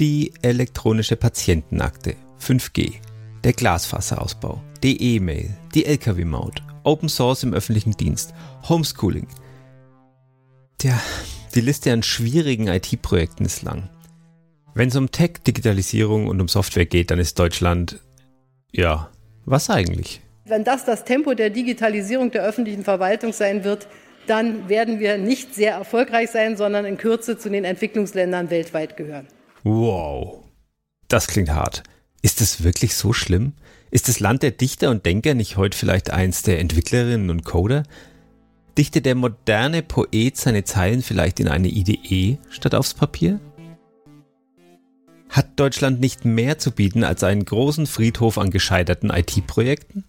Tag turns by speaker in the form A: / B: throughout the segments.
A: Die elektronische Patientenakte, 5G, der Glasfaserausbau, die E-Mail, die Lkw-Maut, Open Source im öffentlichen Dienst, Homeschooling. Tja, die Liste an schwierigen IT-Projekten ist lang. Wenn es um Tech, Digitalisierung und um Software geht, dann ist Deutschland, ja, was eigentlich?
B: Wenn das das Tempo der Digitalisierung der öffentlichen Verwaltung sein wird, dann werden wir nicht sehr erfolgreich sein, sondern in Kürze zu den Entwicklungsländern weltweit gehören.
A: Wow, das klingt hart. Ist es wirklich so schlimm? Ist das Land der Dichter und Denker nicht heute vielleicht eins der Entwicklerinnen und Coder? Dichtet der moderne Poet seine Zeilen vielleicht in eine IDE statt aufs Papier? Hat Deutschland nicht mehr zu bieten als einen großen Friedhof an gescheiterten IT-Projekten?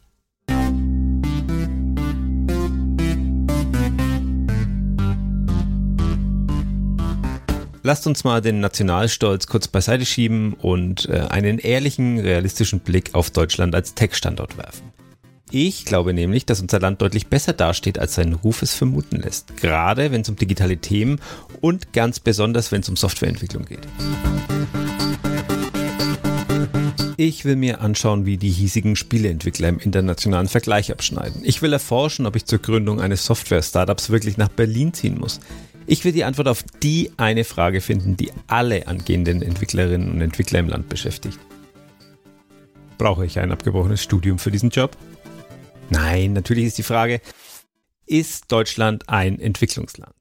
A: Lasst uns mal den Nationalstolz kurz beiseite schieben und äh, einen ehrlichen, realistischen Blick auf Deutschland als Tech-Standort werfen. Ich glaube nämlich, dass unser Land deutlich besser dasteht, als sein Ruf es vermuten lässt. Gerade wenn es um digitale Themen und ganz besonders, wenn es um Softwareentwicklung geht. Ich will mir anschauen, wie die hiesigen Spieleentwickler im internationalen Vergleich abschneiden. Ich will erforschen, ob ich zur Gründung eines Software-Startups wirklich nach Berlin ziehen muss. Ich will die Antwort auf die eine Frage finden, die alle angehenden Entwicklerinnen und Entwickler im Land beschäftigt. Brauche ich ein abgebrochenes Studium für diesen Job? Nein, natürlich ist die Frage, ist Deutschland ein Entwicklungsland?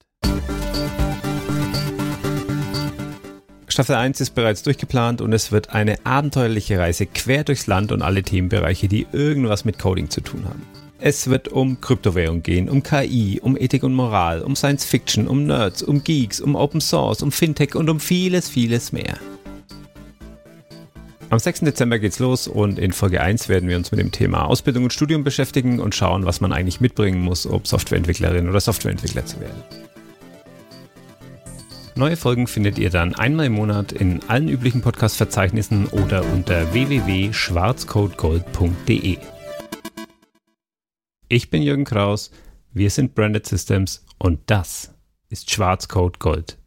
A: Staffel 1 ist bereits durchgeplant und es wird eine abenteuerliche Reise quer durchs Land und alle Themenbereiche, die irgendwas mit Coding zu tun haben. Es wird um Kryptowährung gehen, um KI, um Ethik und Moral, um Science Fiction, um Nerds, um Geeks, um Open Source, um Fintech und um vieles, vieles mehr. Am 6. Dezember geht's los und in Folge 1 werden wir uns mit dem Thema Ausbildung und Studium beschäftigen und schauen, was man eigentlich mitbringen muss, um Softwareentwicklerin oder Softwareentwickler zu werden. Neue Folgen findet ihr dann einmal im Monat in allen üblichen Podcast-Verzeichnissen oder unter www.schwarzcodegold.de. Ich bin Jürgen Kraus, wir sind Branded Systems und das ist Schwarzcode Gold.